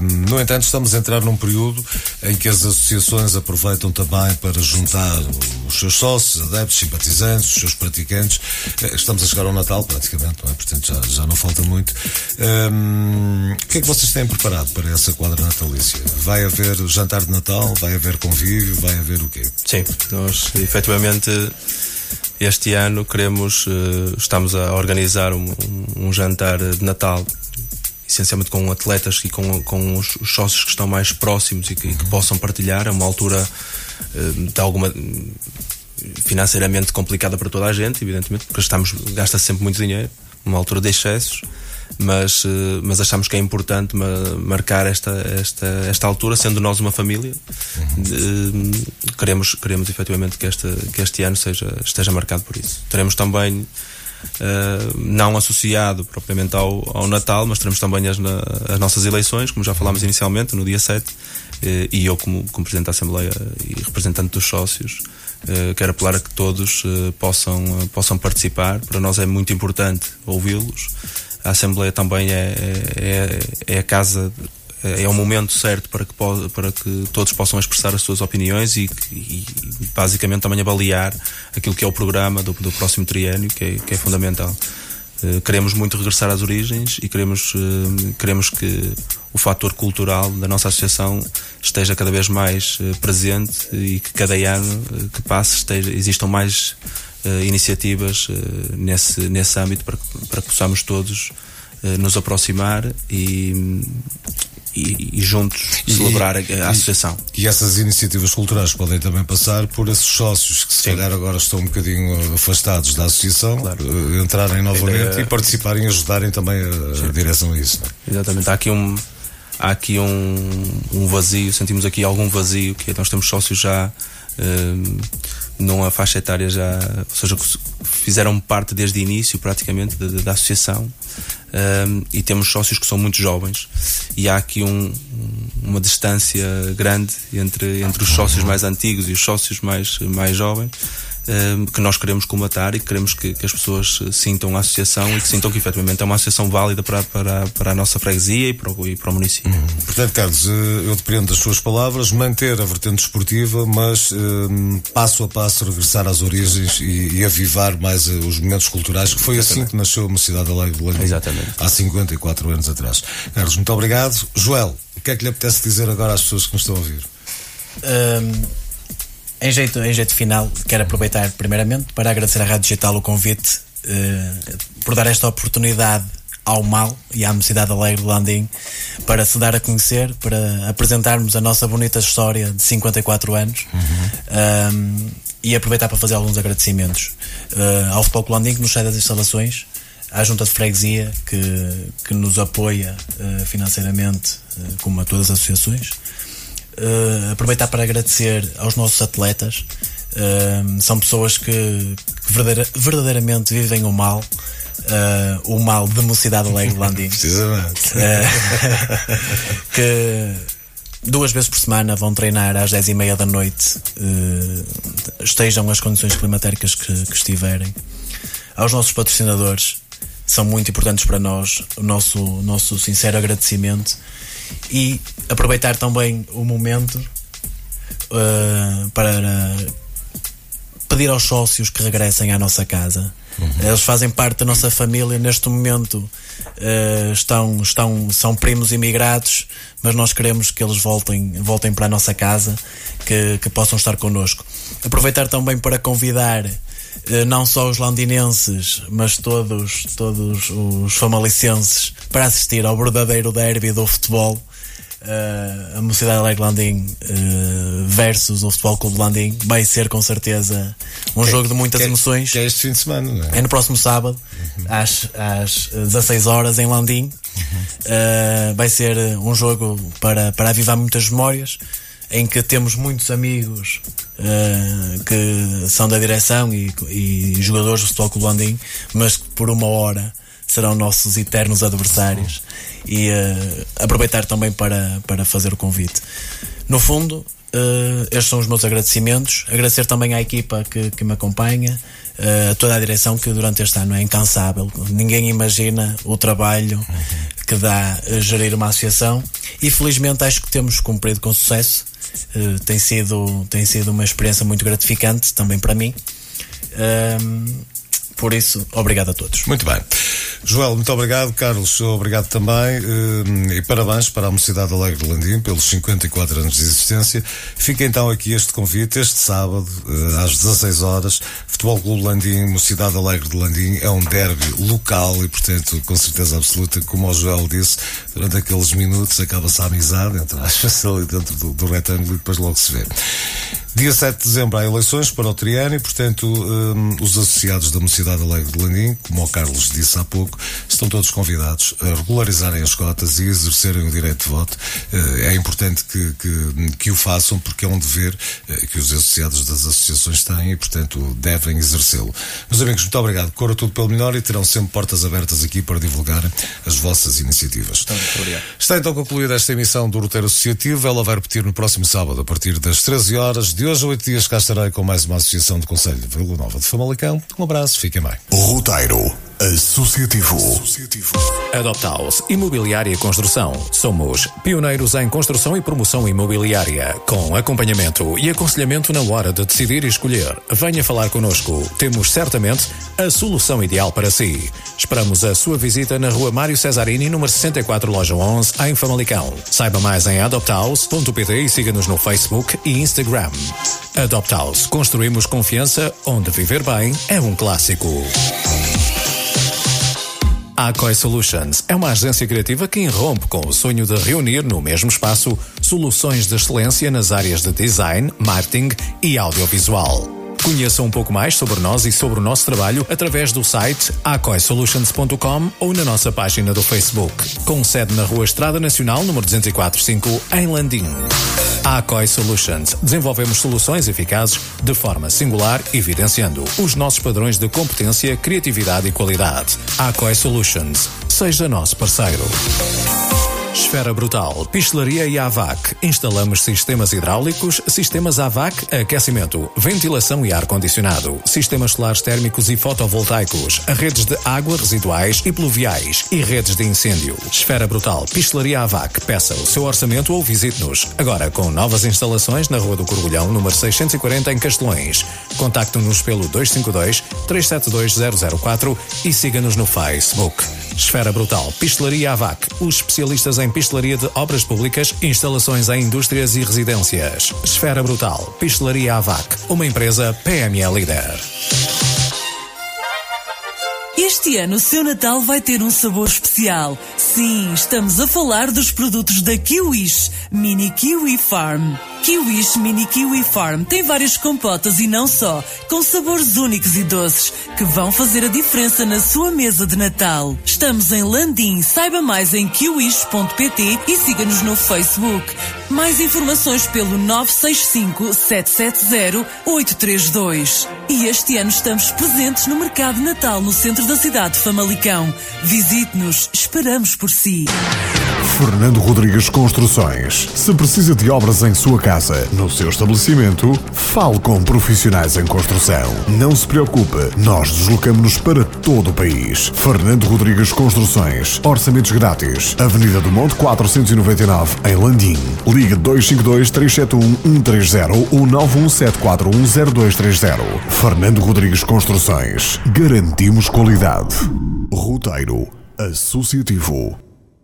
No entanto, estamos a entrar num período em que as associações aproveitam também para juntar os seus sócios, adeptos, simpatizantes, os seus praticantes. Eh, estamos a chegar ao Natal, praticamente, não é? Portanto já, já não falta muito. Um, o que é que vocês têm preparado para essa quadra natalícia? Vai haver jantar de Natal? Vai haver convívio? Vai haver o quê? Sim, nós efetivamente este ano queremos, uh, estamos a organizar um, um, jantar de Natal essencialmente com atletas e com, com os, os sócios que estão mais próximos e que, que possam partilhar. É uma altura uh, de alguma financeiramente complicada para toda a gente, evidentemente, porque estamos, gasta -se sempre muito dinheiro uma altura de excessos, mas, eh, mas achamos que é importante marcar esta, esta, esta altura, sendo nós uma família. Uhum. Queremos, queremos efetivamente que este, que este ano seja, esteja marcado por isso. Teremos também. Uh, não associado propriamente ao, ao Natal, mas teremos também as, na, as nossas eleições, como já falámos inicialmente, no dia 7, uh, e eu, como, como Presidente da Assembleia e representante dos sócios, Uh, quero apelar a que todos uh, possam, uh, possam participar. Para nós é muito importante ouvi-los. A Assembleia também é, é, é a casa, é o momento certo para que, para que todos possam expressar as suas opiniões e, e basicamente também avaliar aquilo que é o programa do, do próximo triênio, que é, que é fundamental. Eh, queremos muito regressar às origens e queremos, uh, queremos que o fator cultural da nossa associação esteja cada vez mais uh, presente e que cada ano que passe esteja, existam mais iniciativas nesse, nesse âmbito para, para que possamos todos nos aproximar e, e, e juntos e, celebrar a, a associação. E, essas iniciativas culturais podem também passar por esses sócios que se Sim. calhar agora estão um bocadinho afastados da associação, claro. Eh, entrarem novamente e participarem e ajudarem também a, direção a isso. É? Exatamente, há aqui um há aqui um, um vazio, sentimos aqui algum vazio, que é, nós temos sócios já um, numa faixa etária já, ou seja, fizeram parte desde o início praticamente da, da associação. Um, e temos sócios que são muito jovens. E há aqui um, uma distância grande entre, entre os sócios mais antigos e os sócios mais, mais jovens Ehm, que nós queremos comatar e que queremos que, que, as pessoas sintam a associação e que sintam que efetivamente é uma associação válida para, para, para a nossa freguesia e para o, e para o município. Uhum. Portanto, Carlos, eh, eu dependo das suas palavras, manter a vertente esportiva, mas um, passo a passo regressar às origens e, e avivar mais eh, os momentos culturais, que foi assim Exatamente. assim que nasceu a Mocidade Alegre de Landim, Exatamente. há 54 anos atrás. Carlos, muito obrigado. Joel, o que é que lhe apetece dizer agora às pessoas que nos estão a ouvir? Um em jeito, em jeito final, quero aproveitar primeiramente para agradecer à Rádio Digital o convite uh, por dar esta oportunidade ao mal e à Mocidade Alegre de Landim para se dar a conhecer, para apresentarmos a nossa bonita história de 54 anos uhum. um, e aproveitar para fazer alguns agradecimentos uh, ao Futebol Landim que nos cede as instalações, à Junta de Freguesia que, que nos apoia uh, financeiramente, como a todas as associações uh, aproveitar para agradecer aos nossos atletas. Uh, são pessoas que, que verdadeira, verdadeiramente vivem o mal. Uh, o mal de mocidade alegre de Landim. Precisamente. que duas vezes por semana vão treinar às 10 e meia da noite, estejam as condições climatéricas que, que estiverem. Aos nossos patrocinadores, são muito importantes para nós. O nosso, nosso sincero agradecimento e aproveitar também o momento uh, para pedir aos sócios que regressem à nossa casa. Uhum. Eles fazem parte da nossa família neste momento. Uh, estão, estão, são primos imigrados, mas nós queremos que eles voltem, voltem para a nossa casa, que, que possam estar connosco. Aproveitar também para convidar não só os londinenses, mas todos, todos os famalicenses para assistir ao verdadeiro derby do futebol. Uh, a Mocidade Alegre Landim uh, versus o Futebol Clube Landim vai ser com certeza um que, jogo de muitas que, emoções. Que é este fim de semana, não é? É no próximo sábado, uhum. às, às 16 horas, em Landim. Uhum. Uh, vai ser um jogo para, para avivar muitas memórias em que temos muitos amigos uh, que são da direção e, e jogadores do Futebol Clube Landim, mas que por uma hora serão nossos eternos adversários e uh, aproveitar também para, para fazer o convite. No fundo, Uh, estes são os meus agradecimentos. Agradecer também à equipa que, que me acompanha, uh, toda a direção que durante este ano é incansável. Ninguém imagina o trabalho que dá a gerir uma associação e felizmente acho que temos cumprido com sucesso. Uh, tem, sido, tem sido uma experiência muito gratificante também para mim. Por isso, obrigado a todos. Muito bem. Joel, muito obrigado. Carlos, obrigado também. Eh, e parabéns para a Mocidade Alegre de Landim pelos 54 anos de existência. Fica então aqui este convite, este sábado, eh, às 16 horas. Futebol Clube Landim, Mocidade Alegre de Landim, é um derby local e, portanto, com certeza absoluta, como o Joel disse, durante aqueles minutos acaba-se a amizade entre as ali dentro do, do retângulo e depois logo se vê. Dia 7 de dezembro há eleições para o Triano e, portanto, um, os associados da Mocidade Alegre de Landim, como o Carlos disse há pouco, estão todos convidados a regularizarem as cotas e exercerem o direito de voto. Uh, é importante que, que, que, o façam porque é um dever uh, que os associados das associações têm e, portanto, devem exercê-lo. Meus amigos, muito obrigado. Corra tudo pelo melhor e terão sempre portas abertas aqui para divulgar as vossas iniciativas. Muito Está então concluída esta emissão do Roteiro Associativo. Ela vai repetir no próximo sábado, a partir das 13 horas de hoje 8 dias cá estarei com mais uma associação de Conselho de Vila Nova de Famalicão. Um abraço, fiquem bem. Roteiro Associativo. Associativo. Adoptaus Imobiliária e Construção. Somos pioneiros em construção e promoção imobiliária, com acompanhamento e aconselhamento na hora de decidir e escolher. Venha falar connosco. Temos certamente a solução ideal para si. Esperamos a sua visita na Rua Mário Cesarini, número 64, loja 11, em Famalicão. Saiba mais em adoptaus.pt e siga-nos no Facebook e Instagram. Adoptaus. Construímos confiança onde viver bem é um clássico. A Akoi Solutions é uma agência criativa que irrompe com o sonho de reunir no mesmo espaço soluções de excelência nas áreas de design, marketing e audiovisual. Conheça um pouco mais sobre nós e sobre o nosso trabalho através do site acoisolutions.com ou na nossa página do Facebook, com sede na Rua Estrada Nacional, número 245, em Landim. Acoi Solutions. Desenvolvemos soluções eficazes de forma singular, evidenciando os nossos padrões de competência, criatividade e qualidade. Acoi Solutions. Seja nosso parceiro. Esfera Brutal, Pistelaria e AVAC. Instalamos sistemas hidráulicos, sistemas AVAC, aquecimento, ventilação e ar-condicionado, sistemas solares térmicos e fotovoltaicos, redes de água residuais e pluviais e redes de incêndio. Esfera Brutal, Pistelaria AVAC. Peça o seu orçamento ou visite-nos. Agora com novas instalações na Rua do Corgulhão, número 640 em Castelões. Contacte-nos pelo 252 372 004 e siga-nos no Facebook. Esfera Brutal, Pistelaria AVAC. Os especialistas em pistelaria de obras públicas, instalações em indústrias e residências. Esfera Brutal, Pistelaria AVAC, uma empresa PME líder. Este ano o seu Natal vai ter um sabor especial. Sim, estamos a falar dos produtos da Kiwish, Mini Kiwi Farm. Kiwish Mini Kiwi Farm tem várias compotas e não só, com sabores únicos e doces que vão fazer a diferença na sua mesa de Natal. Estamos em Landim, saiba mais em kiwish.pt e siga-nos no Facebook. Mais informações pelo 965 770 832. E este ano estamos presentes no Mercado Natal no centro da cidade de Famalicão. Visite-nos, esperamos por si. Fernando Rodrigues Construções. Se precisa de obras em sua casa, no seu estabelecimento, fale com profissionais em construção. Não se preocupe, nós deslocamos-nos para todo o país. Fernando Rodrigues Construções. Orçamentos grátis. Avenida do Monte 499, em Landim. Ligue 252 371 130 ou 917410230. Fernando Rodrigues Construções. Garantimos qualidade. Roteiro Associativo.